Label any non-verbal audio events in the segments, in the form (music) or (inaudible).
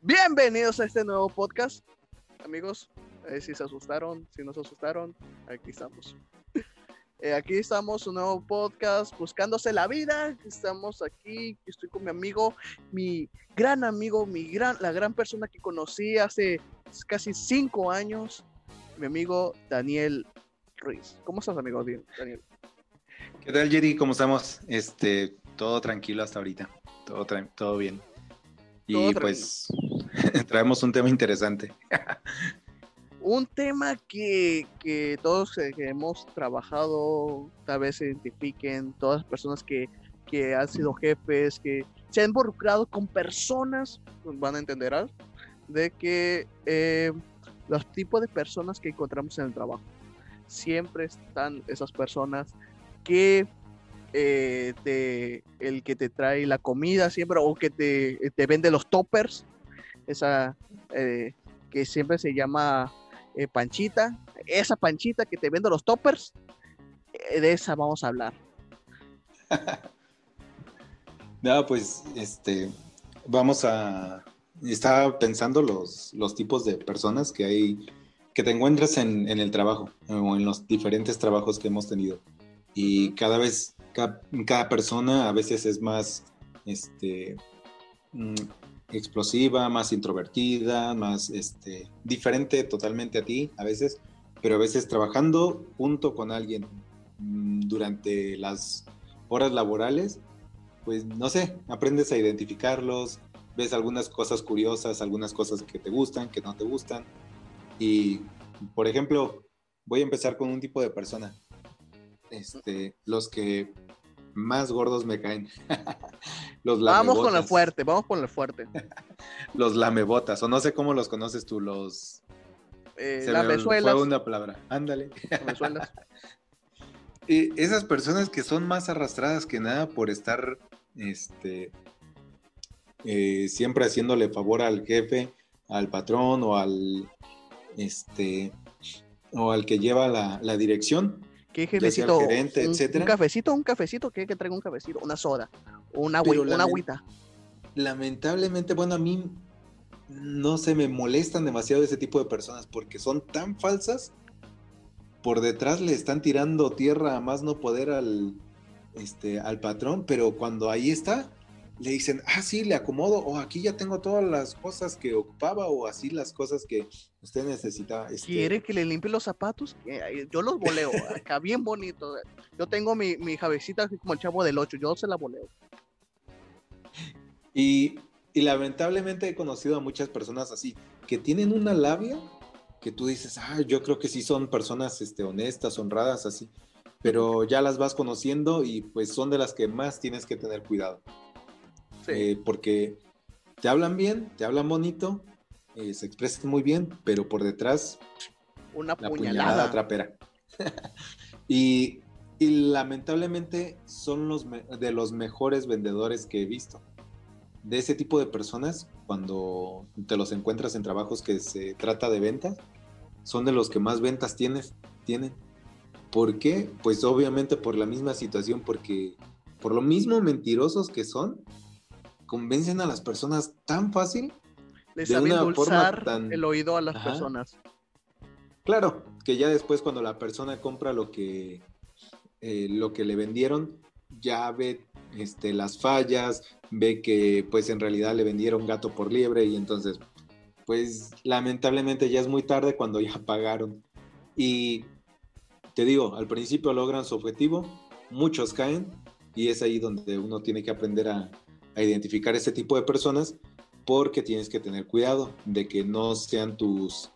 Bienvenidos a este nuevo podcast, amigos. Eh, si se asustaron, si no se asustaron, aquí estamos. (laughs) Eh, aquí estamos, un nuevo podcast, buscándose la vida. Estamos aquí, estoy con mi amigo, mi gran amigo, mi gran, la gran persona que conocí hace casi cinco años, mi amigo Daniel Ruiz. ¿Cómo estás, amigo Daniel? ¿Qué tal, Jerry? ¿Cómo estamos? Este, todo tranquilo hasta ahorita. Todo, todo bien. Y pues (laughs) traemos un tema interesante. un tema que, todos eh, hemos trabajado, tal vez se identifiquen, todas las personas que, han sido jefes, que se han involucrado con personas, pues, van a entender algo, de que eh, los tipos de personas que encontramos en el trabajo, siempre están esas personas que eh, el que te trae la comida siempre o que te, te vende los toppers, esa que siempre se llama eh, Panchita, esa Panchita que te vende los toppers, eh, de esa vamos a hablar. (laughs) no, pues, este, vamos a, estaba pensando los, los tipos de personas que hay, que te encuentras en, el trabajo o en los diferentes trabajos que hemos tenido. Y cada vez, cada, cada, persona a veces es más, este, mm, explosiva, más introvertida, más este, diferente totalmente a ti a veces, pero a veces trabajando junto con alguien mm, durante las horas laborales, pues no sé, aprendes a identificarlos, ves algunas cosas curiosas, algunas cosas que te gustan, que no te gustan. Y, por ejemplo, voy a empezar con un tipo de persona. Este, los que más gordos me caen. (laughs) los vamos con la fuerte, vamos con la fuerte. (laughs) los lamebotas, o no sé cómo los conoces tú, los... Eh, lamezuelas. Fue una palabra, ándale. y (laughs) esas personas que son más arrastradas que nada por estar, este, eh, siempre haciéndole favor al jefe, al patrón o al, este, o al que lleva la, la dirección ¿Qué necesito? un, cafecito, un cafecito, ¿qué que traigo un cafecito? Una soda, una, una agüita. Lamentablemente, bueno, a mí no se me molestan demasiado ese tipo de personas porque son tan falsas. Por detrás le están tirando tierra a más no poder al, este, al patrón, pero cuando ahí está, le dicen, ah, sí, le acomodo, o aquí ya tengo todas las cosas que ocupaba, o así las cosas que usted necesitaba. Este... ¿Quiere que le limpie los zapatos? Yo los voleo, (laughs) acá bien bonito. Yo tengo mi, mi javecita como el chavo del 8, yo se la voleo. Y, y lamentablemente he conocido a muchas personas así, que tienen una labia que tú dices, ah, yo creo que sí son personas este, honestas, honradas, así, pero ya las vas conociendo y pues son de las que más tienes que tener cuidado. Eh, porque te hablan bien, te hablan bonito, eh, se expresan muy bien, pero por detrás una puñalada, trapera. (laughs) y, lamentablemente son los de los mejores vendedores que he visto. De ese tipo de personas, cuando te los encuentras en trabajos que se trata de ventas, son de los que más ventas tienes, tienen. ¿Por qué? Pues obviamente por la misma situación, porque por lo mismo mentirosos que son, convencen a las personas tan fácil. Les sabe endulzar el oído a las personas. Claro, que ya después cuando la persona compra lo que, eh, lo que le vendieron, ya ve este, las fallas, ve que pues en realidad le vendieron gato por liebre y entonces pues lamentablemente ya es muy tarde cuando ya (laughs) pagaron. Y te digo, al principio logran su objetivo, muchos caen y es ahí donde uno tiene que aprender a, a identificar este tipo de personas porque tienes que tener cuidado de que no sean tus,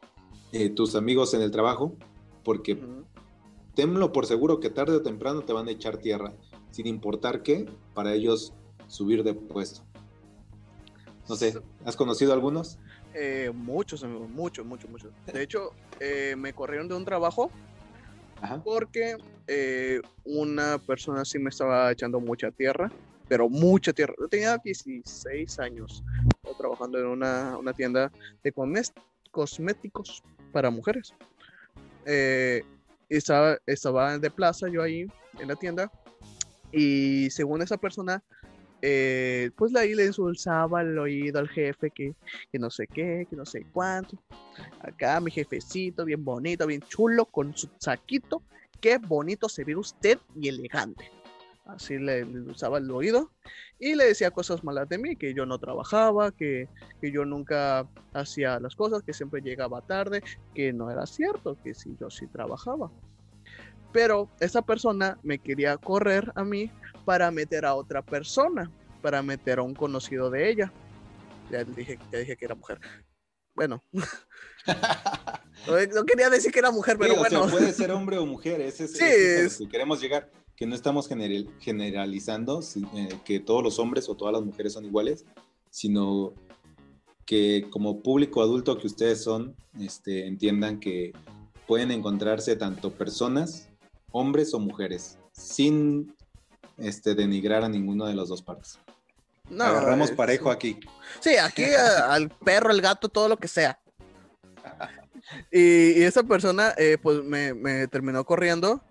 eh, tus amigos en el trabajo, porque tenlo por seguro que tarde o temprano te van a echar tierra, sin importar qué, para ellos subir de puesto. No sé, ¿has conocido algunos? Eh, muchos, amigos, muchos, muchos, muchos. De hecho, eh, me corrieron de un trabajo porque una persona sí me estaba echando mucha tierra pero mucha tierra. Yo tenía 16 años trabajando en una, una tienda de cosméticos para mujeres. Eh, estaba, estaba de plaza yo ahí en la tienda y según esa persona eh, pues ahí le insultaba al oído al jefe que, que no sé qué, que no sé cuánto. Acá mi jefecito, bien bonito, bien chulo, con su saquito. Qué bonito se ve usted y elegante. Así le, le usaba el oído y le decía cosas malas de mí, que yo no trabajaba, que, que yo nunca hacía las cosas, que siempre llegaba tarde, que no era cierto, que sí, yo sí trabajaba. Pero esa persona me quería correr a mí para meter a otra persona, para meter a un conocido de ella. Ya dije, ya dije que era mujer. Bueno. (laughs) no quería decir que era mujer, pero Sí, o sea, bueno. puede ser (laughs) hombre o mujer, ese es, Sí, ese es a lo es- que queremos llegar, que no estamos general- generalizando eh, que todos los hombres o todas las mujeres son iguales, sino que como público adulto que ustedes son, este, entiendan que pueden encontrarse tanto personas, hombres o mujeres, sin este, denigrar a ninguno de las dos partes. No, Agarramos es- parejo aquí. Sí, aquí a- al perro, al gato, todo lo que sea. (laughs) Y, y esa persona, eh, pues me, me terminó corriendo.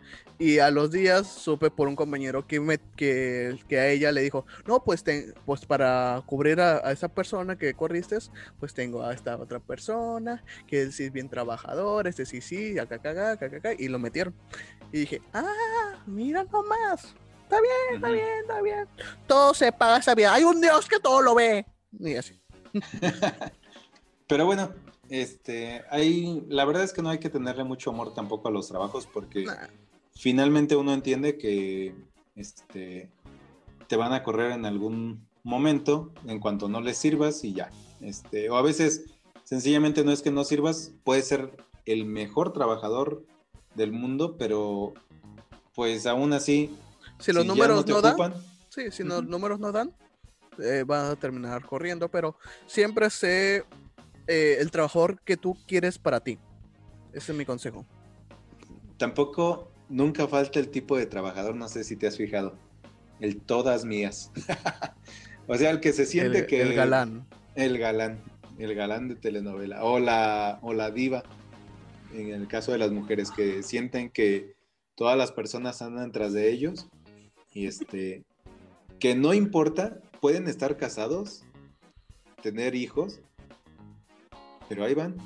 Y a los días supe por un compañero que, me, que, que a ella le dijo: No, pues, te- pues para cubrir a, a esa persona que corriste, pues tengo a esta otra persona que sí es bien trabajador, este sí, sí, acá, acá, acá, acá, acá", y lo metieron. Y dije: Ah, mira nomás. Está bien, está bien, está bien. Todo se paga esa vida. Hay un Dios que todo lo ve. Y así. (laughs) Pero bueno, este, hay, la verdad es que no hay que tenerle mucho amor tampoco a los trabajos porque Nah. Finalmente uno entiende que este, te van a correr en algún momento en cuanto no les sirvas y ya. Este, o a veces sencillamente no es que no sirvas, puedes ser el mejor trabajador del mundo, pero pues aún así, Si los si números no, dan, sí, si los números no dan, eh, vas a terminar corriendo, pero siempre sé eh, el trabajador que tú quieres para ti. Ese es mi consejo. tampoco nunca falta el tipo de trabajador, no sé si te has fijado, el todas mías. (laughs) o sea, el que se siente el, que... el galán. El galán, el galán de telenovela. O la, o la diva, en el caso de las mujeres, que sienten que todas las personas andan tras de ellos. Y este, que no importa, pueden estar casados, tener hijos, pero ahí van.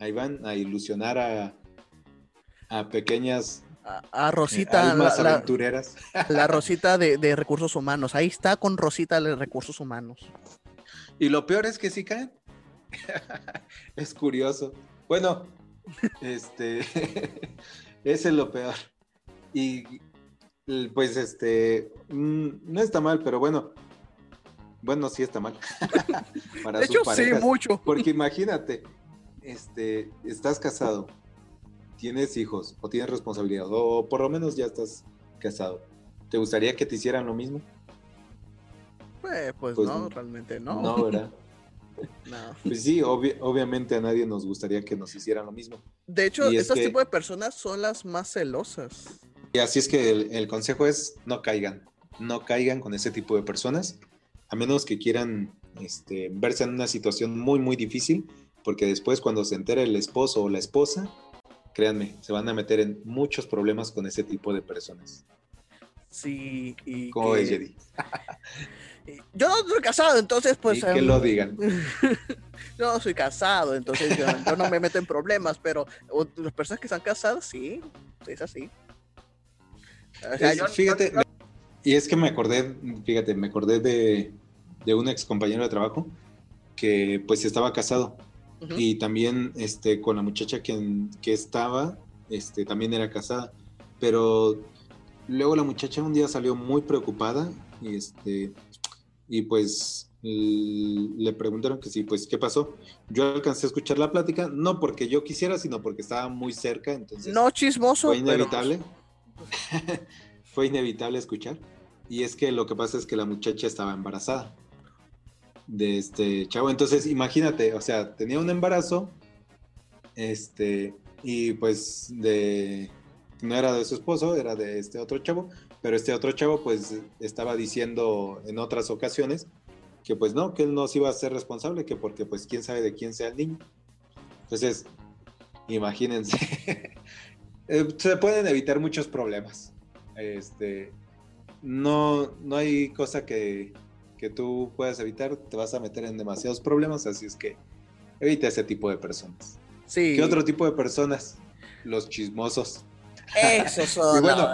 Ahí van a ilusionar a, a pequeñas A, a eh, Rosita, almas la, aventureras. (laughs) la Rosita de, de recursos humanos. Ahí está con Rosita de recursos humanos. Y lo peor es que sí caen. (laughs) es curioso. Bueno, este, (laughs) ese es lo peor. Y pues este, mm, no está mal, pero bueno, bueno, sí está mal. Para De hecho, sí, mucho. Porque imagínate, este, estás casado, tienes hijos o tienes responsabilidad, o por lo menos ya estás casado. ¿Te gustaría que te hicieran lo mismo? Eh, pues, Pues no, realmente no. no ¿verdad? (laughs) No. Pues sí, obvi- obviamente a nadie nos gustaría que nos hicieran lo mismo. De hecho, es estos que- tipos de personas son las más celosas. Y así es que el, el consejo es no caigan, no caigan con ese tipo de personas, a menos que quieran este, verse en una situación muy, muy difícil, porque después cuando se entere el esposo o la esposa, créanme, se van a meter en muchos problemas con ese tipo de personas. Sí, y ¿Cómo que- ves, Jedi? (laughs) Yo no estoy casado, entonces pues... y que em, lo digan. (laughs) Yo no soy casado, entonces yo, yo no me meto en problemas, pero las personas que están casadas, sí, es así. O sea, Es- yo- fíjate, yo- y es que me acordé, fíjate, me acordé de, de un ex compañero de trabajo que pues estaba casado Y también este, con la muchacha que, que estaba, este, también era casada, pero luego la muchacha un día salió muy preocupada y, este, y pues le preguntaron que sí, pues qué pasó. Yo alcancé a escuchar la plática, no porque yo quisiera, sino porque estaba muy cerca, entonces no chismoso, fue pero, inevitable. (laughs) fue inevitable escuchar. Y es que lo que pasa es que la muchacha estaba embarazada de este chavo. Entonces, imagínate, o sea, tenía un embarazo, este, y pues de no era de su esposo, era de este otro chavo, pero este otro chavo pues estaba diciendo en otras ocasiones que pues no, que él no se iba a ser responsable, que porque pues quién sabe de quién sea el niño. Entonces, imagínense, (laughs) Eh, se pueden evitar muchos problemas. Este, no, no hay cosa que, que tú puedas evitar, te vas a meter en demasiados problemas, así es que evita ese tipo de personas. Sí. ¿Qué otro tipo de personas? Los chismosos. Eso (laughs) son. Y bueno,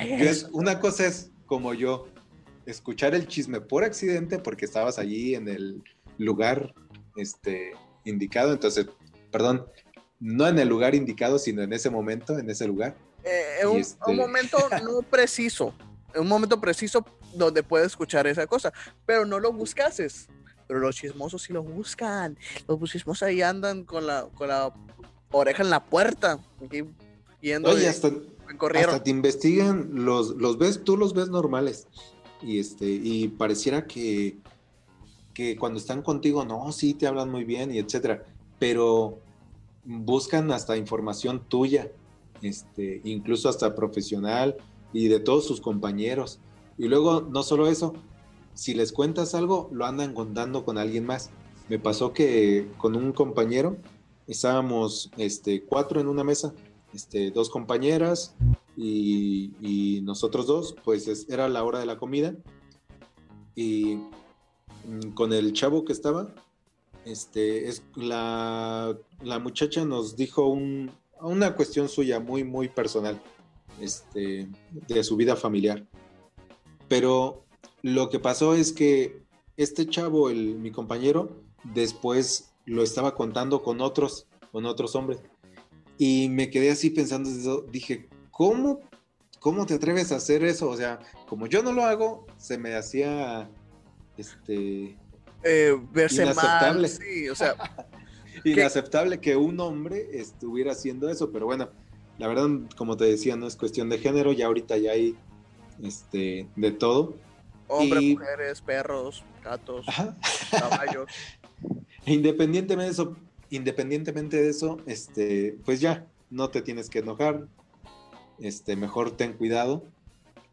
es- una cosa es como yo, escuchar el chisme por accidente porque estabas allí en el lugar este, indicado, entonces, perdón, no en el lugar indicado, sino en ese momento, en ese lugar. Eh, y un, este- un momento (laughs) no preciso, un momento preciso donde puedes escuchar esa cosa, pero no lo buscases. Pero los chismosos sí lo buscan. Los chismosos ahí andan con la, con la oreja en la puerta, aquí, yendo Oye, de- hasta, hasta te investigan, los, los ves, tú los ves normales. Y este, y pareciera que, que cuando están contigo, no, sí te hablan muy bien y etcétera. Pero buscan hasta información tuya, este, incluso hasta profesional y de todos sus compañeros. Y luego, no solo eso, si les cuentas algo, lo andan contando con alguien más. Me pasó que con un compañero estábamos este, cuatro en una mesa, este, dos compañeras y, nosotros dos, pues es- era la hora de la comida. Y mm, con el chavo que estaba, este, es, la, la muchacha nos dijo un- una cuestión suya muy, muy personal, este, de su vida familiar. Pero lo que pasó es que este chavo, el, mi compañero, después lo estaba contando con otros, con otros hombres. Y me quedé así pensando, eso, dije, ¿cómo, ¿cómo te atreves a hacer eso? O sea, como yo no lo hago, se me hacía, este, Eh, verse mal. Inaceptable. Sí, o sea, (laughs) inaceptable que un hombre estuviera haciendo eso, pero bueno, la verdad, como te decía, no es cuestión de género, ya ahorita ya hay, este, de todo. hombres, Y- mujeres, perros, gatos, Ajá. caballos. (laughs) Independientemente de eso, independientemente de eso, este, pues ya, no te tienes que enojar. Este, mejor ten cuidado.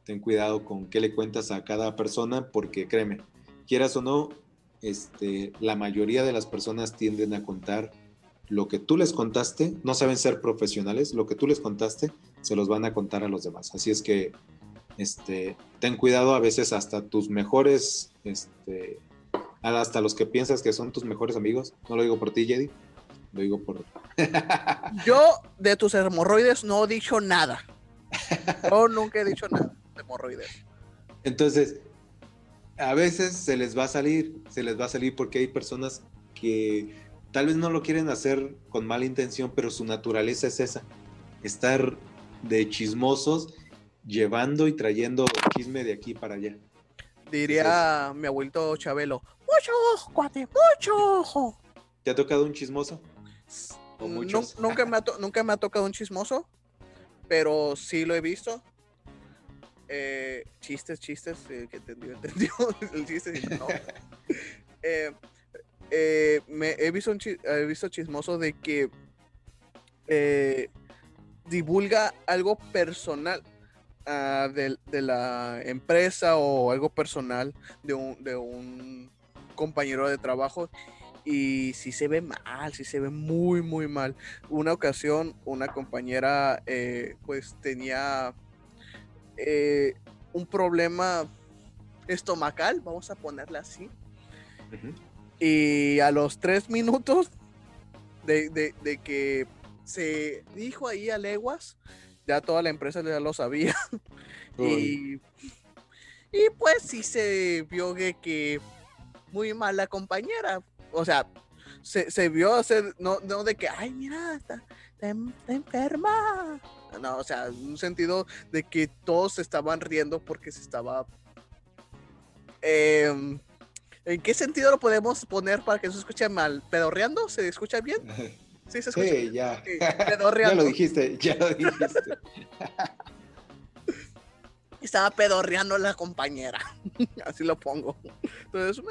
Ten cuidado con qué le cuentas a cada persona, porque créeme, quieras o no, este, la mayoría de las personas tienden a contar lo que tú les contaste, no saben ser profesionales, lo que tú les contaste, se los van a contar a los demás. Así es que, este, ten cuidado, a veces hasta tus mejores, este, hasta los que piensas que son tus mejores amigos. No lo digo por ti, Jedi. Lo digo por. (laughs) Yo de tus hemorroides no he dicho nada. Yo nunca he dicho nada de hemorroides. Entonces, a veces se les va a salir, se les va a salir porque hay personas que tal vez no lo quieren hacer con mala intención, pero su naturaleza es esa: estar de chismosos, llevando y trayendo chisme de aquí para allá. Diría mi abuelito Chabelo, mucho ojo, cuate, mucho ojo. ¿Te ha tocado un chismoso? ¿O Nu- muchos? nunca, me ha to- nunca me ha tocado un chismoso, pero sí lo he visto. Eh, chistes, chistes, el que entendió, (laughs) entendió. El chiste, no. (laughs) Eh, eh, me, he, visto un chi- he visto chismoso de que eh, divulga algo personal ah, de, de la empresa o algo personal de un, de un compañero de trabajo y sí se ve mal, sí se ve muy, muy mal. Una ocasión, una compañera eh, pues tenía eh, un problema estomacal, vamos a ponerle así. Y a los tres minutos de, de- de que se dijo ahí a leguas, ya toda la empresa ya lo sabía. (laughs) Y, y pues sí se vio que, que muy mal la compañera. O sea, se, se vio hacer, no, no de que, ay, mira, está, está en- está enferma. No, o sea, en un sentido de que todos se estaban riendo porque se estaba... em, ¿En qué sentido lo podemos poner para que no se escuche mal? ¿Pedorreando? ¿Se escucha bien? (laughs) Sí, se escucha. Sí, ya. Sí, (laughs) ya lo dijiste, ya lo dijiste. (laughs) Estaba pedorreando la compañera. (laughs) Así lo pongo. Entonces,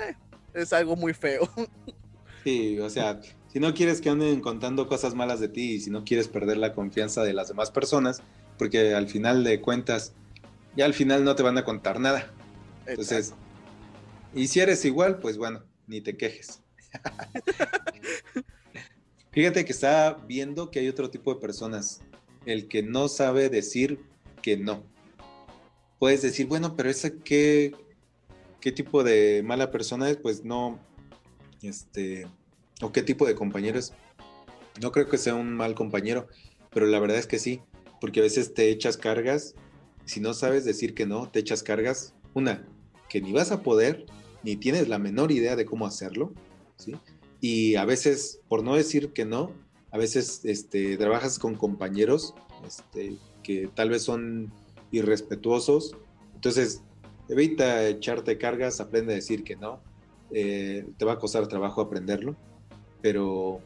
es algo muy feo. Sí, o sea, si no quieres que anden contando cosas malas de ti y si no quieres perder la confianza de las demás personas, porque al final de cuentas, ya al final no te van a contar nada. Entonces, y si eres igual, pues bueno, ni te quejes. Fíjate que está viendo que hay otro tipo de personas, el que no sabe decir que no. puedes decir, bueno, pero ese qué, qué tipo de mala persona es, pues no, este, o qué tipo de compañero es. No creo que sea un mal compañero, pero la verdad es que sí, porque a veces te echas cargas, si no sabes decir que no, te echas cargas, una, que ni vas a poder, ni tienes la menor idea de cómo hacerlo, ¿sí? Y a veces, por no decir que no, a veces este, trabajas con compañeros este, que tal vez son irrespetuosos, entonces evita echarte cargas, aprende a decir que no, eh, te va a costar trabajo aprenderlo, pero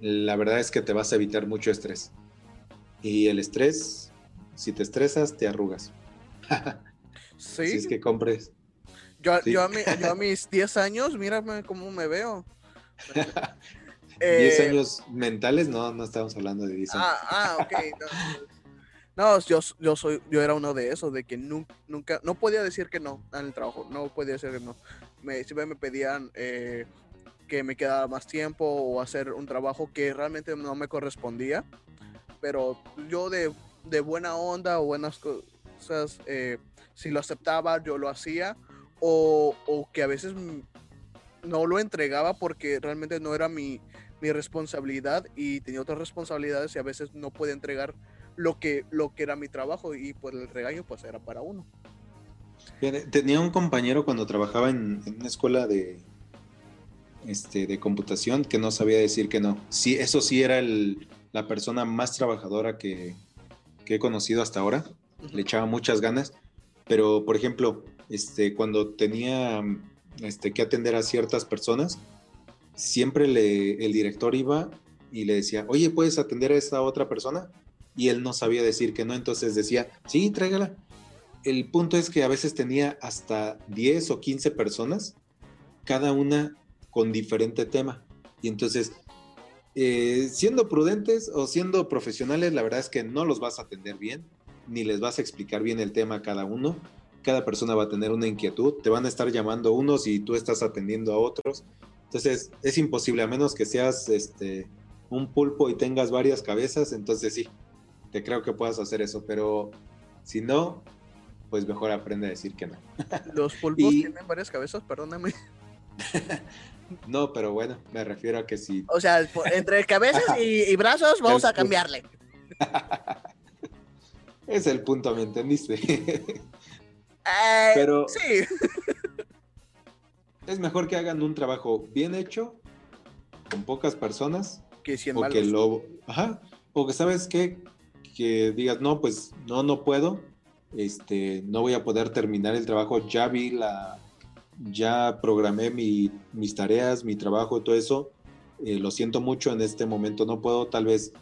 la verdad es que te vas a evitar mucho estrés. Y el estrés, si te estresas, te arrugas. (laughs) Sí. Si es que compres. Yo, Sí. yo, a mi- yo a mis 10 años, mírame cómo me veo. 10 Eh, años mentales, no, no estamos hablando de 10 años. Ah, ah, ok. No, no, yo, yo soy, yo era uno de esos, de que nunca, nunca, no podía decir que no en el trabajo, no podía decir que no. Me, siempre me pedían eh, que me quedara más tiempo o hacer un trabajo que realmente no me correspondía, pero yo de, de buena onda o buenas cosas, eh, si lo aceptaba, yo lo hacía, o, o que a veces no lo entregaba porque realmente no era mi, mi responsabilidad y tenía otras responsabilidades y a veces no podía entregar lo que, lo que era mi trabajo y pues el regaño pues era para uno. Tenía un compañero cuando trabajaba en, en una escuela de, este, de computación que no sabía decir que no. Sí, eso sí era el- la persona más trabajadora que, que he conocido hasta ahora. Le echaba muchas ganas. Pero, por ejemplo, este, cuando tenía este, que atender a ciertas personas, siempre le, el director iba y le decía, oye, ¿puedes atender a esta otra persona? Y él no sabía decir que no, entonces decía, sí, tráigala el punto es que a veces tenía hasta 10 o 15 personas, cada una con diferente tema. Y entonces, eh, siendo prudentes o siendo profesionales, la verdad es que no los vas a atender bien, ni les vas a explicar bien el tema a cada uno. Cada persona va a tener una inquietud, te van a estar llamando unos y tú estás atendiendo a otros. Entonces, es imposible, a menos que seas este, un pulpo y tengas varias cabezas, entonces sí, te creo que puedas hacer eso, pero si no, pues mejor aprende a decir que no. (laughs) Los pulpos Y- tienen varias cabezas, perdóname. (laughs) No, pero bueno, me refiero a que si O sea, entre cabezas y, y brazos vamos a cambiarle. (laughs) es el punto, ¿me entendiste? Eh, Pero- Sí, (laughs) es mejor que hagan un trabajo bien hecho, con pocas personas, que 100 o que lo... Ajá, o que sabes qué, que digas, no, pues no, no puedo, este, no voy a poder terminar el trabajo, ya vi la... Ya programé mi- mis tareas, mi trabajo, todo eso. eh, lo siento mucho, en este momento no puedo, tal vez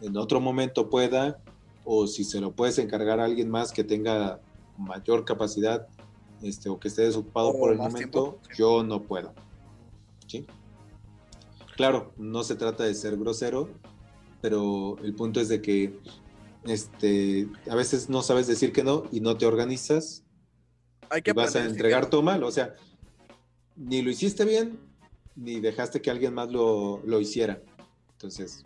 en otro momento pueda, o si se lo puedes encargar a alguien más que tenga mayor capacidad este, o que esté desocupado O por el momento, tiempo, yo no puedo. ¿Sí? Claro, no se trata de ser grosero, pero el punto es de que este, a veces no sabes decir que no y no te organizas Hay que y vas a entregar todo mal. O sea, ni lo hiciste bien, ni dejaste que alguien más lo, lo hiciera. Entonces.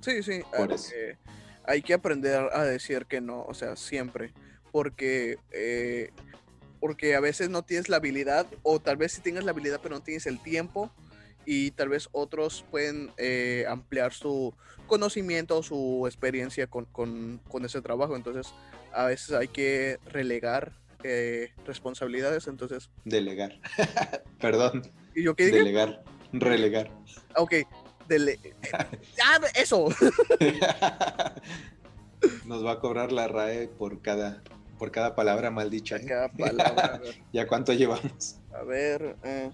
Sí, sí. Por hay eso. que- hay que aprender a decir que no, o sea, siempre. Porque, eh, porque a veces no tienes la habilidad, o tal vez sí tengas la habilidad, pero no tienes el tiempo. Y tal vez otros pueden eh, ampliar su conocimiento, su experiencia con, con- con ese trabajo. Entonces, a veces hay que relegar eh, responsabilidades. Entonces, delegar. (laughs) Perdón, ¿y yo qué dije? delegar, relegar. Ok, dele... (laughs) ¡Ah, eso! (laughs) Nos va a cobrar la RAE por cada, por cada palabra mal dicha. ¿eh? Cada palabra. (laughs) ¿Ya cuánto llevamos? A ver, eh,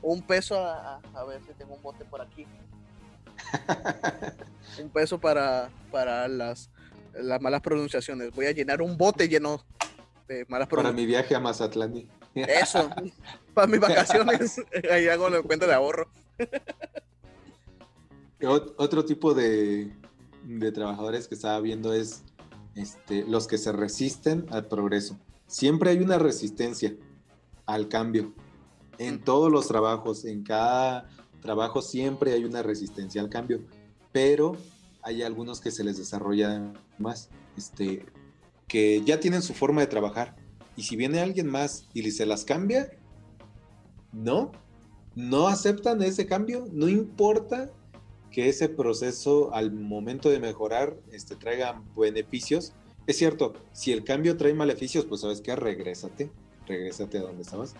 un peso, a, a ver si tengo un bote por aquí. (laughs) Un peso para, para las, las malas pronunciaciones. Voy a llenar un bote lleno de malas Para pronunciaciones. mi viaje a Mazatlán. Eso, (laughs) para mis vacaciones. Ahí hago la cuenta de ahorro. Ot- Otro tipo de, de trabajadores que estaba viendo es este, los que se resisten al progreso. Siempre hay una resistencia al cambio. En todos los trabajos, en cada trabajo siempre hay una resistencia al cambio, pero hay algunos que se les desarrolla más. Este, que ya tienen su forma de trabajar. Y si viene alguien más y se las cambia, no, no aceptan ese cambio, no importa que ese proceso al momento de mejorar este, traiga beneficios. Es cierto, si el cambio trae maleficios, pues sabes qué, regrésate, regrésate a donde estabas.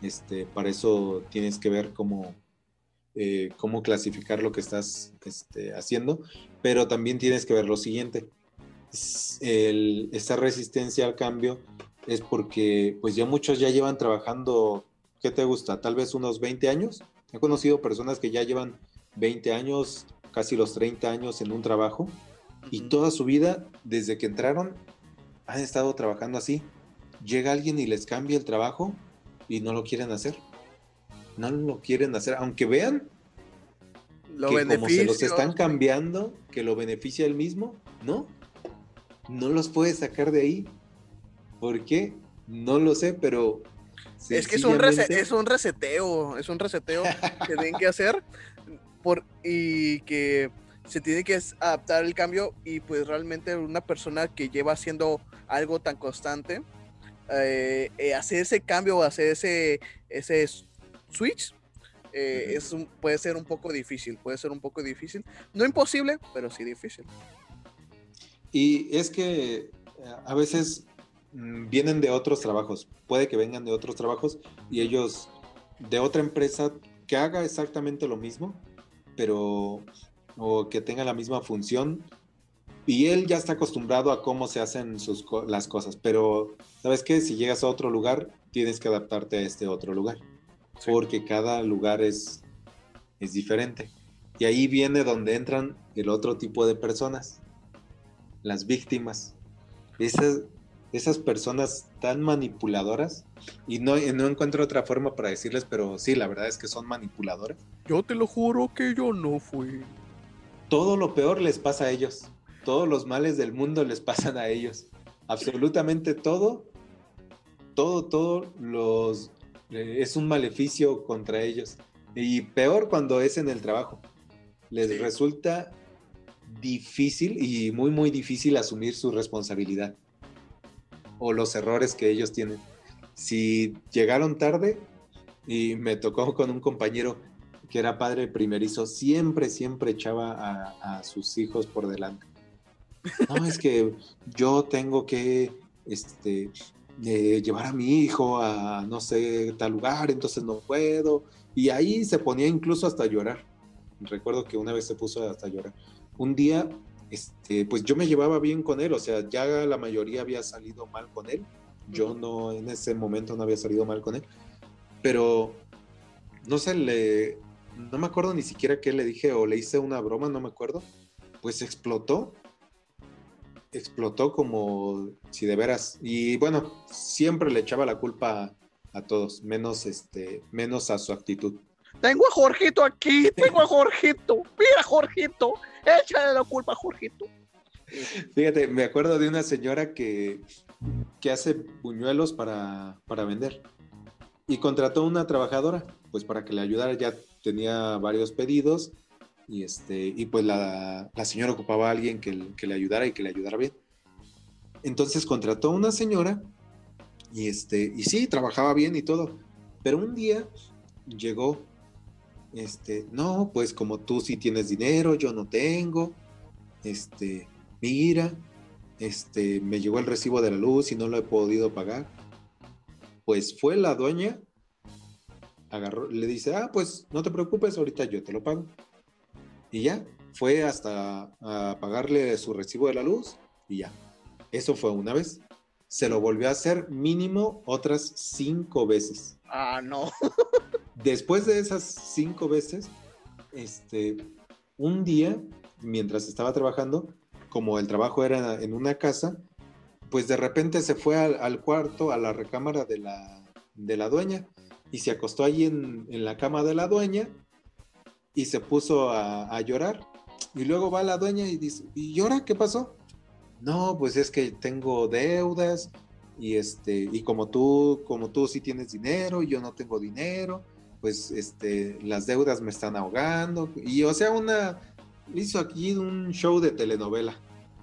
Este, para eso tienes que ver cómo, eh, cómo clasificar lo que estás este, haciendo, pero también tienes que ver lo siguiente. El, esta resistencia al cambio es porque pues ya muchos ya llevan trabajando, ¿qué te gusta? Tal vez unos 20 años. He conocido personas que ya llevan 20 años, casi los 30 años en un trabajo y toda su vida, desde que entraron, han estado trabajando así. Llega alguien y les cambia el trabajo y no lo quieren hacer. No lo quieren hacer, aunque vean lo que como se los están cambiando, que lo beneficia él mismo, no. No los puede sacar de ahí. ¿Por qué? No lo sé, pero es que es un, es un reseteo, es un reseteo que tienen que hacer (laughs) por, y que se tiene que adaptar el cambio y pues realmente una persona que lleva haciendo algo tan constante, eh, eh, hacer ese cambio o hacer ese, ese switch eh, es puede ser un poco difícil, puede ser un poco difícil. No imposible, pero sí difícil. Y es que a veces mm, vienen de otros trabajos, puede que vengan de otros trabajos y ellos de otra empresa que haga exactamente lo mismo, pero o que tenga la misma función y él ya está acostumbrado a cómo se hacen sus, las cosas, pero sabes que si llegas a otro lugar tienes que adaptarte a este otro lugar, porque cada lugar es, es diferente. Y ahí viene donde entran el otro tipo de personas, las víctimas. Esas, esas personas tan manipuladoras, y no, no encuentro otra forma para decirles, pero sí, la verdad es que son manipuladoras. Yo te lo juro que yo no fui. Todo lo peor les pasa a ellos. Todos los males del mundo les pasan a ellos. Absolutamente todo, todo, todo los eh, es un maleficio contra ellos. Y peor cuando es en el trabajo. Les resulta difícil y muy, muy difícil asumir su responsabilidad o los errores que ellos tienen. Si llegaron tarde y me tocó con un compañero que era padre primerizo, siempre, siempre echaba a, sus hijos por delante. No, es que yo tengo que este, eh, llevar a mi hijo a, no sé, tal lugar, entonces no puedo. Y ahí se ponía incluso hasta llorar. Recuerdo que una vez se puso hasta llorar. Un día este, pues yo me llevaba bien con él, o sea, ya la mayoría había salido mal con él, yo no, en ese momento no había salido mal con él, pero no sé, le, no me acuerdo ni siquiera qué le dije o le hice una broma, no me acuerdo, pues explotó, explotó como si de veras, y bueno, siempre le echaba la culpa a, todos, menos, este, menos a su actitud. Tengo a Jorgito aquí, (laughs) tengo a Jorgito, mira Jorgito, Échale la culpa a Jorgito. Fíjate, me acuerdo de una señora que, que hace buñuelos para, para vender y contrató una trabajadora, pues para que le ayudara, ya tenía varios pedidos y, este, y pues la, la señora ocupaba a alguien que, que, le ayudara y que le ayudara bien. Entonces contrató a una señora y, este, y sí, trabajaba bien y todo, pero un día llegó este, no, pues como tú sí tienes dinero, yo no tengo, este, mira, este, me llegó el recibo de la luz y no lo he podido pagar. Pues fue la dueña, agarró, le dice, ah, pues no te preocupes, ahorita yo te lo pago. Y ya, fue hasta a pagarle su recibo de la luz y ya. Eso fue una vez. Se lo volvió a hacer mínimo otras cinco veces. Ah, no. Después de esas cinco veces, este, un día, mientras estaba trabajando, como el trabajo era en una casa, pues de repente se fue al, cuarto, a la recámara de la, de la, dueña, y se acostó allí en, la cama de la dueña y se puso a, a, llorar. Y luego va la dueña y dice, ¿y llora? ¿Qué pasó? No, pues es que tengo deudas y este, y como tú, como tú sí tienes dinero, y yo no tengo dinero, pues este, las deudas me están ahogando. Y o sea, una, hizo aquí un show de telenovela.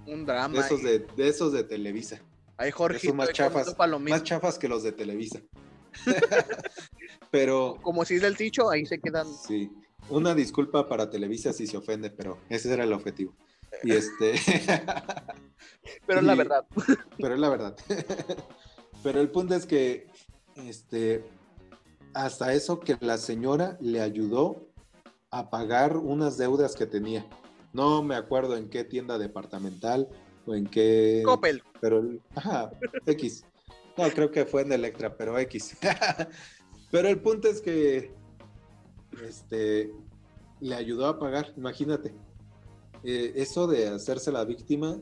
Un drama. De esos de, esos de Televisa. Hay Jorge. más chafas, más chafas que los de Televisa. (laughs) pero. Como si es del dicho, ahí se quedan. Sí. Una disculpa para Televisa si se ofende, pero ese era el objetivo. Y este. (laughs) pero es la verdad. pero es la verdad. (laughs) pero el punto es que. Este. Hasta eso que la señora le ayudó a pagar unas deudas que tenía. No me acuerdo en qué tienda departamental o en qué. Coppel. Pero, ajá, X. No, creo que fue en Electra, pero X. (laughs) pero el punto es que este, le ayudó a pagar, imagínate. Eh, eso de hacerse la víctima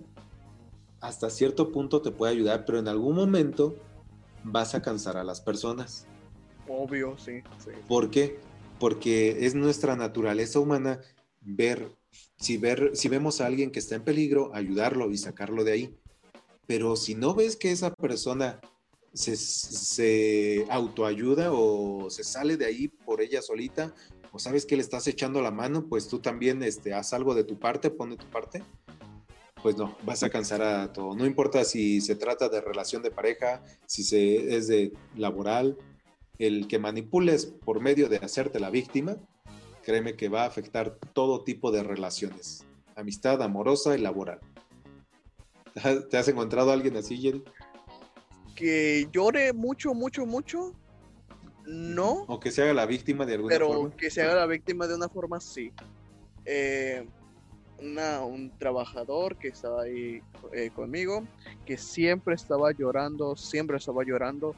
hasta cierto punto te puede ayudar, pero en algún momento vas a cansar a las personas. Obvio, sí. sí. ¿Por qué? Porque es nuestra naturaleza humana ver si, ver, si vemos a alguien que está en peligro, ayudarlo y sacarlo de ahí. Pero si no ves que esa persona se, autoayuda o se sale de ahí por ella solita, o sabes que le estás echando la mano, pues tú también este, haz algo de tu parte, pone tu parte. Pues no, vas a cansar a todo. No importa si se trata de relación de pareja, si se, es de laboral, el que manipules por medio de hacerte la víctima, créeme que va a afectar todo tipo de relaciones, amistad, amorosa y laboral. (laughs) ¿Te has encontrado a alguien así, Jerry? Que llore mucho, mucho, mucho. No. O que se haga la víctima de alguna forma. Pero que se haga la víctima de una forma, sí. Eh, un trabajador que estaba ahí eh, conmigo, que siempre estaba llorando, siempre estaba llorando,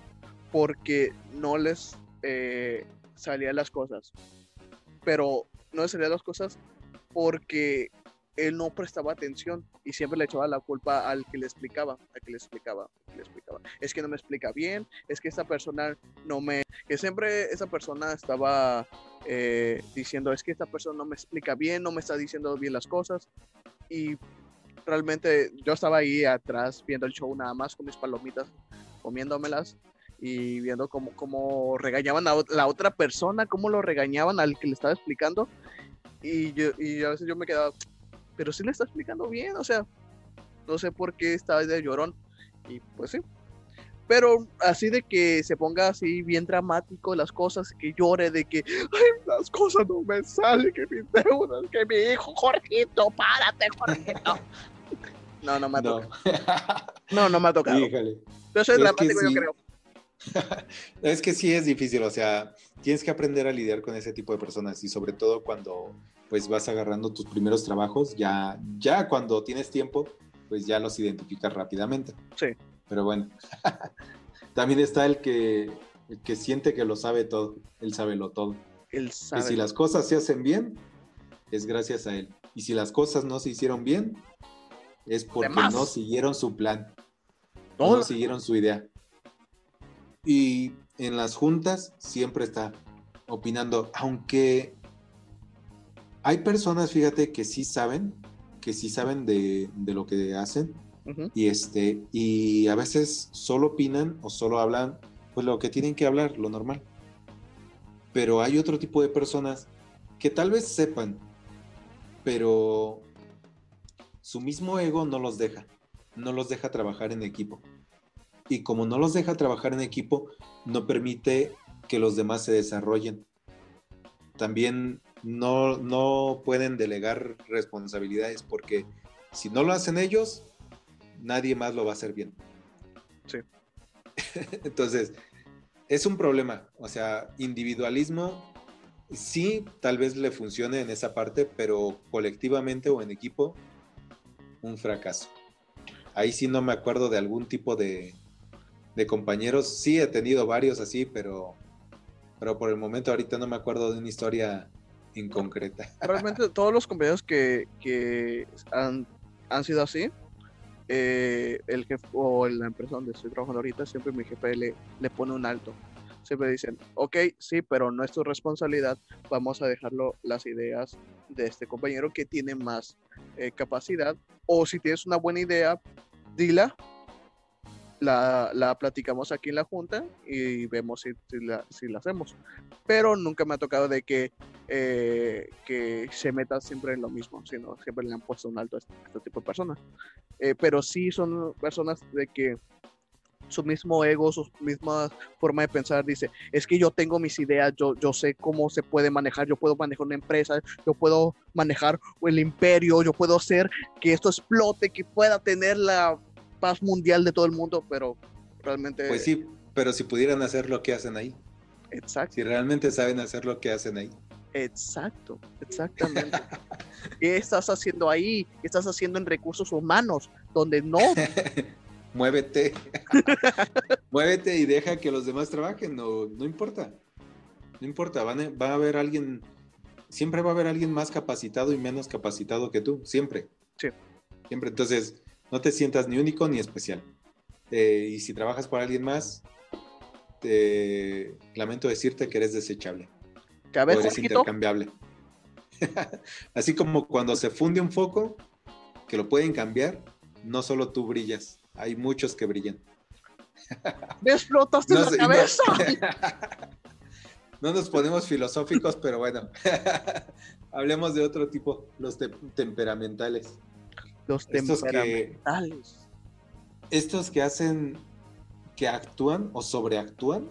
porque no les eh, salían las cosas pero no le salían las cosas porque él no prestaba atención y siempre le echaba la culpa al que le explicaba, al que le explicaba, le explicaba. Es que no me explica bien, es que esa persona no me, que siempre esa persona estaba eh, diciendo, es que esta persona no me explica bien, no me está diciendo bien las cosas y realmente yo estaba ahí atrás viendo el show nada más con mis palomitas, comiéndomelas y viendo cómo, cómo regañaban a la otra persona, cómo lo regañaban al que le estaba explicando. Y, yo, y a veces yo me quedaba, pero sí le está explicando bien, o sea, no sé por qué está de llorón. Y pues sí. Pero así de que se ponga así bien dramático las cosas, que llore de que Ay, las cosas no me salen, que mis deudas, que mi hijo, Jorgito, párate, Jorgito. (laughs) No, no me ha tocado. No, no me ha tocado. (laughs) Pero eso es, dramático, yo creo. (laughs) es que sí es difícil, o sea, tienes que aprender a lidiar con ese tipo de personas y sobre todo cuando pues vas agarrando tus primeros trabajos, ya, ya cuando tienes tiempo, pues ya los identificas rápidamente. Sí. Pero bueno, (laughs) también está el que, que siente que lo sabe todo, él sabe lo todo. Él sabe. Si las cosas se hacen bien, es gracias a él. Y si las cosas no se hicieron bien, es porque no siguieron su plan, no siguieron su idea. Y en las juntas siempre está opinando, aunque hay personas, fíjate, que sí saben, que sí saben de, lo que hacen, y este, y a veces solo opinan o solo hablan, pues lo que tienen que hablar, lo normal. Pero hay otro tipo de personas que tal vez sepan, pero su mismo ego no los deja, no los deja trabajar en equipo y como no los deja trabajar en equipo, no permite que los demás se desarrollen. También no, no pueden delegar responsabilidades porque si no lo hacen ellos, nadie más lo va a hacer bien. Sí. (laughs) Entonces, es un problema. O sea, individualismo sí, tal vez le funcione en esa parte, pero colectivamente o en equipo, un fracaso. Ahí sí no me acuerdo de algún tipo de, de compañeros. Sí he tenido varios así, pero, pero por el momento ahorita no me acuerdo de una historia en concreta. (laughs) Realmente todos los compañeros que, han, han, sido así, eh, el jefe o la empresa donde estoy trabajando ahorita, siempre mi jefe le, le pone un alto. Siempre dicen, ok, sí, pero no es tu responsabilidad, vamos a dejarlo las ideas de este compañero que tiene más eh, capacidad. O si tienes una buena idea, dila, la, la, platicamos aquí en la junta y vemos si, si, la, si, la, hacemos. Pero nunca me ha tocado de que, eh, que se meta siempre en lo mismo, sino siempre le han puesto un alto a este, este tipo de personas. Eh, pero sí son personas de que su mismo ego, su misma forma de pensar, dice, es que yo tengo mis ideas, yo, yo sé cómo se puede manejar, yo puedo manejar una empresa, yo puedo manejar el imperio, yo puedo hacer que esto explote, que pueda tener la paz mundial de todo el mundo, pero realmente... Pues sí, pero si pudieran hacer lo que hacen ahí. Exacto. Si realmente saben hacer lo que hacen ahí. Exacto, exactamente. (laughs) ¿Qué estás haciendo ahí? ¿Qué estás haciendo en recursos humanos? Donde no. (laughs) Muévete. (laughs) Muévete y deja que los demás trabajen. No, no importa. No importa. Van a, va a haber alguien. Siempre va a haber alguien más capacitado y menos capacitado que tú. Siempre. Sí. Siempre. Entonces, no te sientas ni único ni especial. Eh, y si trabajas para alguien más, te lamento decirte que eres desechable. O eres intercambiable. (laughs) Así como cuando se funde un foco, que lo pueden cambiar, no solo tú brillas, hay muchos que brillan. (laughs) me explotaste No la no- cabeza. (laughs) No nos ponemos filosóficos, pero bueno, hablemos de otro tipo, los te- temperamentales. Los Estos que, estos que hacen, que actúan o sobreactúan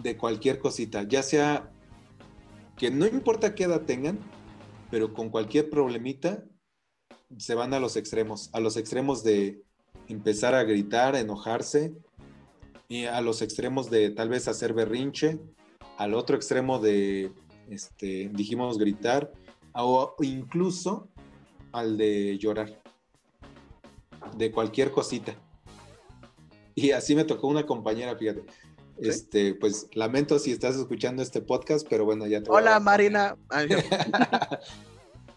de cualquier cosita, ya sea que no importa qué edad tengan, pero con cualquier problemita se van a los extremos, a los extremos de empezar a gritar, a enojarse, y a los extremos de tal vez hacer berrinche, al otro extremo de, este, dijimos, gritar, o incluso al de llorar, de cualquier cosita. Y así me tocó una compañera, fíjate. Este, pues lamento si estás escuchando este podcast, pero bueno, ya te Hola, Marina. (laughs)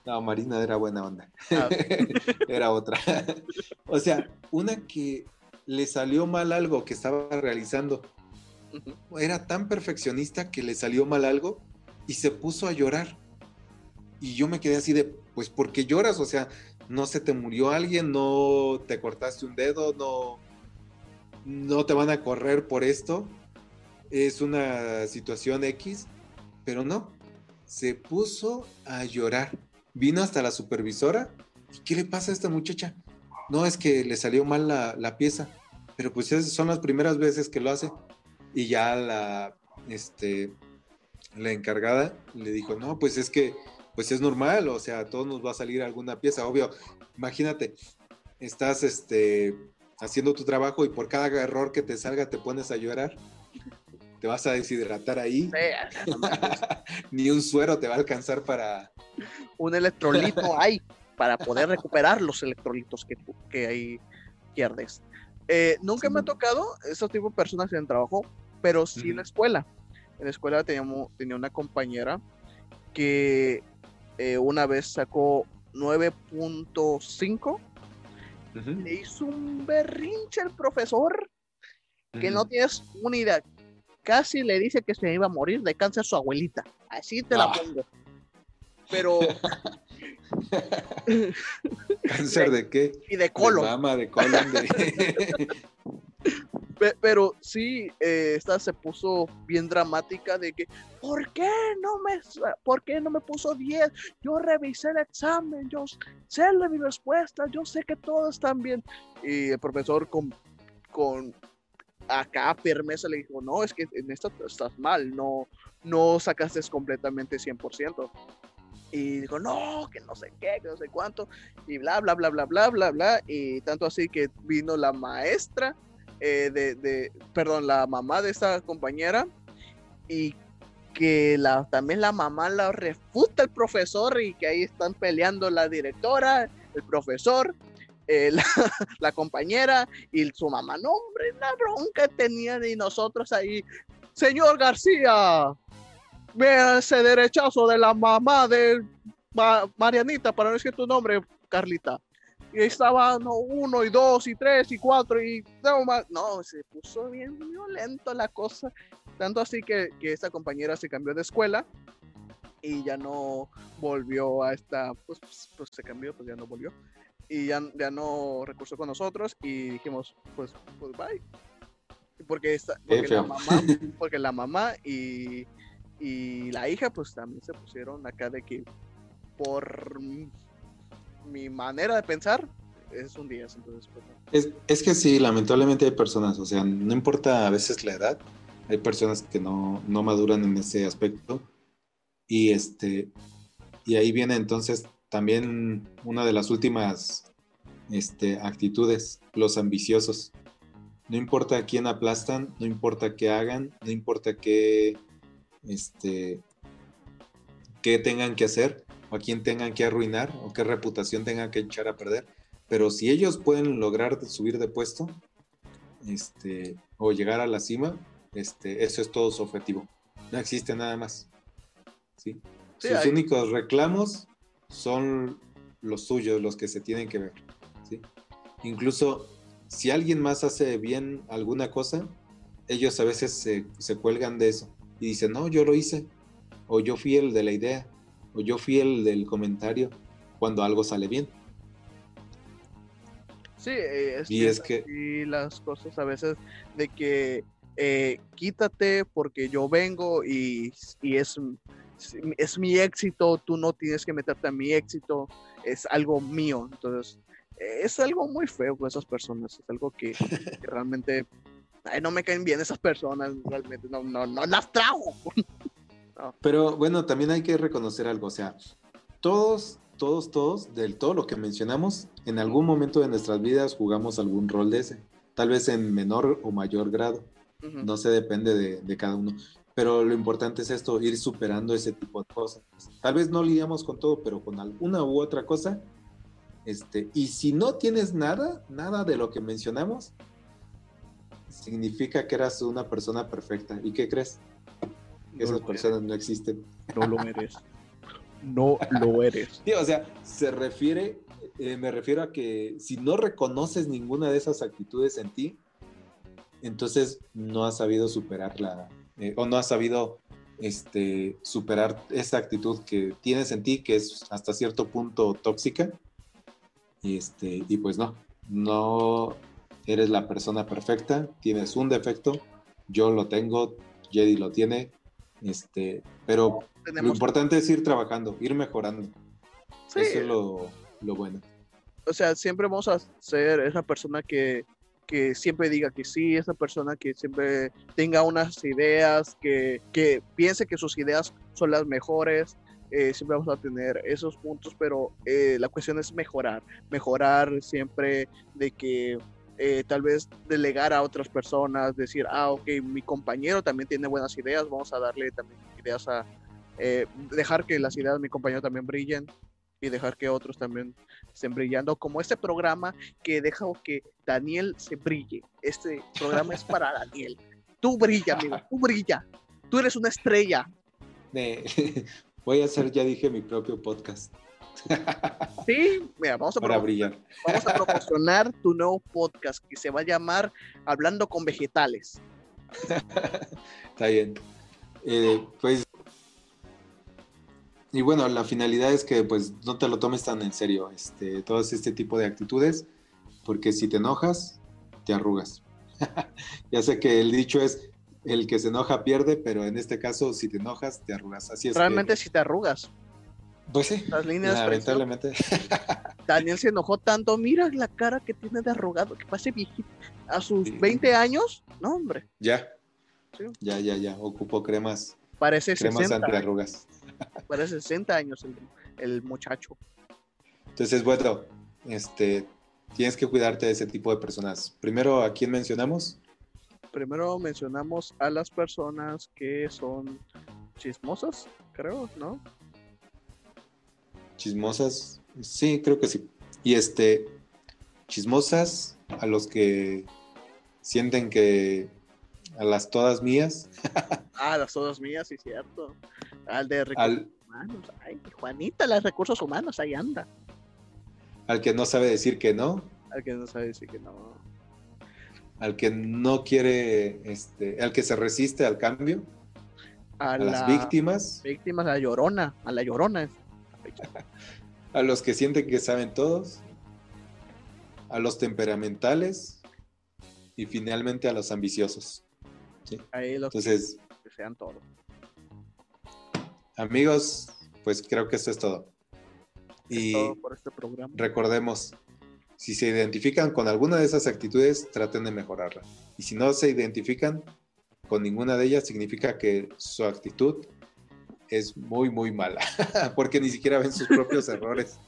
No, Marina era buena onda. ah, (laughs) era otra. (laughs) o sea, una que le salió mal algo que estaba realizando. Era tan perfeccionista que le salió mal algo y se puso a llorar. Y yo me quedé así de, pues, ¿por qué lloras? O sea, no se te murió alguien, no te cortaste un dedo, no, no te van a correr por esto. Es una situación X, pero no. Se puso a llorar. Vino hasta la supervisora. ¿Y qué le pasa a esta muchacha? No, es que le salió mal la, la pieza. Pero pues esas son las primeras veces que lo hace. Y ya la, este, la encargada le dijo, no, pues es que, pues es normal, o sea, a todos nos va a salir alguna pieza, obvio. Imagínate, estás, este, haciendo tu trabajo y por cada error que te salga te pones a llorar. Te vas a deshidratar ahí. Sí. (laughs) Ni un suero te va a alcanzar para... un electrolito hay para poder recuperar los electrolitos que, que ahí pierdes. Eh, nunca Sí. me ha tocado esos tipos de personas en el trabajo, pero sí en la escuela. En la escuela teníamos, tenía una compañera que eh, una vez sacó 9.5, Ujú, le hizo un berrinche al profesor que no tienes una idea. Casi le dice que se iba a morir de cáncer su abuelita. Así te la Ah. pongo. Pero, (laughs) ¿Cáncer (laughs) de qué? y de De colon. mama, de colon, de... (laughs) Pe- pero sí, eh, esta se puso bien dramática de que, ¿por qué no me, por qué no me puso 10? Yo revisé el examen, yo sé la mi respuesta, yo sé que todo está bien. Y el profesor con, con acá firmeza le dijo, no, es que en esto estás mal, no, no sacaste completamente 100%. Y dijo, no, que no sé qué, que no sé cuánto, y bla, bla, bla, bla, bla, bla, bla. Y tanto así que vino la maestra eh, de, de- perdón, la mamá de esta compañera y que la, también la mamá la refuta el profesor y que ahí están peleando la directora, el profesor, eh, (laughs) la, compañera y su mamá. No, hombre, la bronca tenían y nosotros ahí, señor García, vea ese derechazo de la mamá de Ma- Marianita, para no decir tu nombre, Carlita y ahí estaban no, uno y dos y tres y cuatro y no más. No, se puso bien violento la cosa. Tanto así que, que esta compañera se cambió de escuela y ya no volvió a esta, pues, pues se cambió, pues ya no volvió. Y ya, ya no recursó con nosotros y dijimos, pues, pues bye. Porque, esta, porque, la mamá, (laughs) porque la mamá y, y la hija pues también se pusieron acá de que por mi manera de pensar, es un 10, entonces pues. Es, es que sí, lamentablemente hay personas, o sea, no importa a veces la edad, hay personas que no, no maduran en ese aspecto. Y este, y ahí viene entonces también una de las últimas este, actitudes, los ambiciosos. No importa a quién aplastan, no importa qué hagan, no importa qué, este, qué tengan que hacer, o a quién tengan que arruinar, o qué reputación tengan que echar a perder. Pero si ellos pueden lograr subir de puesto, este, o llegar a la cima, este, eso es todo su objetivo. No existe nada más. ¿sí? Sí, Sus hay- únicos reclamos son los suyos, los que se tienen que ver. ¿sí? Incluso si alguien más hace bien alguna cosa, ellos a veces se, se cuelgan de eso y dicen, no, yo lo hice, o yo fui el de la idea, o yo fui el del comentario, cuando algo sale bien. Sí, eh, es, Y que es que- así las cosas a veces de que eh, quítate porque yo vengo y, y es, es mi éxito, tú no tienes que meterte a mi éxito, es algo mío. Entonces, eh, es algo muy feo con esas personas, es algo que, (laughs) que realmente ay, no me caen bien esas personas, realmente no, no, no las trago. (laughs) Pero bueno, también hay que reconocer algo, o sea, todos, todos, todos, del todo lo que mencionamos, en algún momento de nuestras vidas jugamos algún rol de ese, tal vez en menor o mayor grado, no se depende de, de cada uno. Pero lo importante es esto, ir superando ese tipo de cosas. Tal vez no lidiamos con todo, pero con alguna u otra cosa. Este, y si no tienes nada, nada de lo que mencionamos, significa que eras una persona perfecta. ¿Y qué crees? No esas personas no existen. No lo eres. No lo eres. Sí, o sea, se refiere, eh, me refiero a que si no reconoces ninguna de esas actitudes en ti, entonces no has sabido superarla eh, o no has sabido este, superar esa actitud que tienes en ti, que es hasta cierto punto tóxica. Y, este, y pues no, no eres la persona perfecta, tienes un defecto, yo lo tengo, Jedi lo tiene, este, pero lo importante es ir trabajando, ir mejorando. sí, Eso es lo, lo bueno. o sea, siempre vamos a ser esa persona que, que siempre diga que sí, esa persona que siempre tenga unas ideas, que, que piense que sus ideas son las mejores. eh, siempre vamos a tener esos puntos, pero eh, la cuestión es mejorar, mejorar siempre de que eh, tal vez delegar a otras personas, decir, ah, ok, mi compañero también tiene buenas ideas, vamos a darle también ideas a, eh, dejar que las ideas de mi compañero también brillen y dejar que otros también estén brillando, como este programa que deja que Daniel se brille. Este programa es para (laughs) Daniel. Tú brilla, amigo, tú brilla. Tú eres una estrella. (laughs) De- (laughs) voy a hacer, ya dije, mi propio podcast Sí, mira, vamos a, para promo- brillar. vamos a promocionar tu nuevo podcast que se va a llamar Hablando con Vegetales. Está bien. Eh, pues. Y bueno, la finalidad es que pues no te lo tomes tan en serio, este, todo este tipo de actitudes, porque si te enojas, te arrugas. (laughs) ya sé que el dicho es el que se enoja pierde, pero en este caso, si te enojas, te arrugas. Así es. que, Realmente si te arrugas, pues sí, las líneas de expresión. lamentablemente. (laughs) Daniel se enojó tanto, mira la cara que tiene de arrugado, que parece viejito. A sus Sí. 20 años, no hombre, ya. Sí. Ya, ya, ya. Ocupo cremas, parece cremas 60, antiarrugas. parece 60 años el, el muchacho. Entonces, bueno, este, tienes que cuidarte de ese tipo de personas. Primero, ¿a quién mencionamos? Primero mencionamos a las personas que son chismosas, creo, ¿no? Chismosas. Sí, creo que sí. Y este, chismosas a los que sienten que a las todas mías, (laughs) Ah, las todas mías, sí, cierto. Al de recursos al, humanos. Ay, Juanita, las recursos humanos, ahí anda. al que no sabe decir que no, Al que no sabe decir que no. al que no quiere, este, al que se resiste al cambio, A, a las las víctimas, víctimas, a la llorona, a la llorona. A los que sienten que saben todos, a los temperamentales y finalmente a los ambiciosos. Ahí los Entonces, que sean todos. amigos, pues creo que eso es todo. Es Y todo por este programa. recordemos, Si se identifican con alguna de esas actitudes, traten de mejorarla. Y si no se identifican con ninguna de ellas, significa que su actitud es muy, muy mala, (laughs) porque ni siquiera ven sus propios (laughs) errores.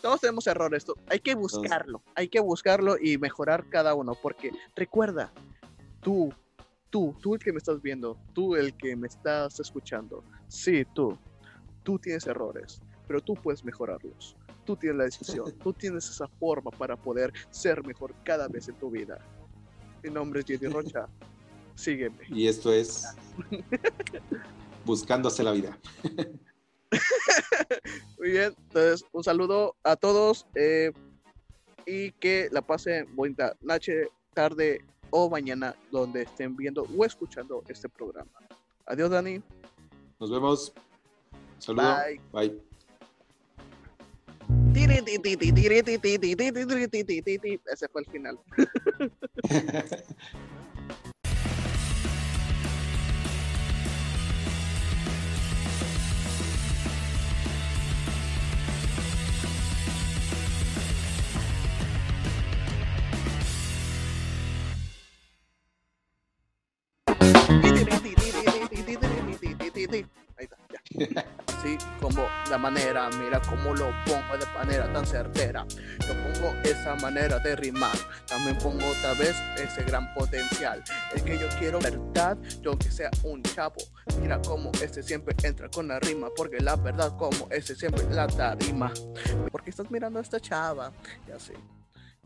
Todos tenemos errores, hay que buscarlo, hay que buscarlo y mejorar cada uno, porque recuerda, tú, tú, tú el que me estás viendo, tú el que me estás escuchando, sí, tú, tú tienes errores, pero tú puedes mejorarlos. Tú tienes la decisión, (laughs) tú tienes esa forma para poder ser mejor cada vez en tu vida. Mi nombre es Jenny Rocha. Sígueme. Y esto es Buscándose la vida. Muy bien, entonces un saludo a todos eh, y que la pasen buena noche, tarde o mañana donde estén viendo o escuchando este programa. Adiós, Dani. Nos vemos. Saludos. Bye. Ese fue el final. Así como la manera, mira cómo lo pongo de manera tan certera. Yo pongo esa manera de rimar. También pongo otra vez ese gran potencial. Es que yo quiero verdad, yo que sea un chavo. Mira cómo ese siempre entra con la rima. Porque la verdad, como ese siempre la tarima. Porque estás mirando a esta chava. Y así.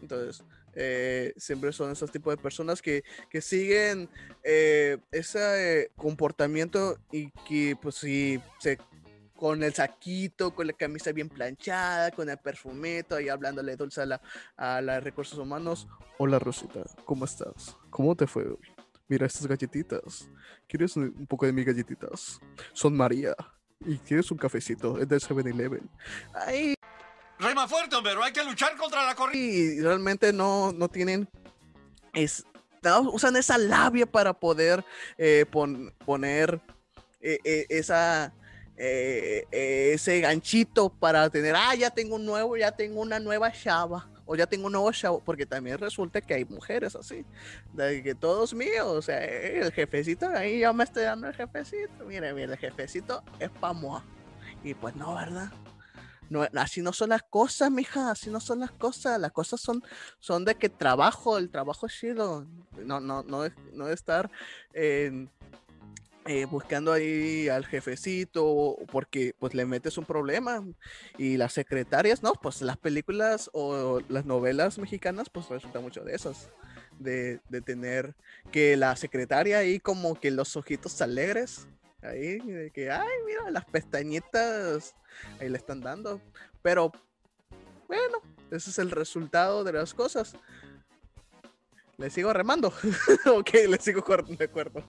Entonces, eh, siempre son esos tipos de personas que, que siguen eh, ese comportamiento y que pues si con el saquito, con la camisa bien planchada, con el perfumito y hablándole dulce a la recursos humanos. Hola Rosita, ¿cómo estás? ¿Cómo te fue Mira estas galletitas. ¿Quieres un poco de mis galletitas? Son María. ¿Y quieres un cafecito? Es del 7-Eleven. Ay, Rema fuerte, pero hay que luchar contra la corriente. Y realmente no, no tienen. Es, usan esa labia para poder eh, poner eh, eh, esa. ese ganchito para tener, ah, ya tengo un nuevo, ya tengo una nueva chava, o ya tengo un nuevo chavo, porque también resulta que hay mujeres así, de que todos míos, o sea, el jefecito, ahí ya me estoy dando el jefecito, mire, mire, el jefecito es pa' y pues no, ¿verdad? Así no son las cosas, mija, así no son las cosas. Las cosas son, son de que trabajo, el trabajo es chido. No, no, no, no estar eh, buscando ahí al jefecito porque pues le metes un problema. Y las secretarias, no, pues las películas o las novelas mexicanas, pues resulta mucho de esas. De, de tener que la secretaria ahí como que los ojitos alegres Ahí, de que, ay, mira, las pestañitas ahí le están dando. Pero, bueno, ese es el resultado de las cosas. ¿Le sigo remando? (laughs) ok, le sigo de acuerdo.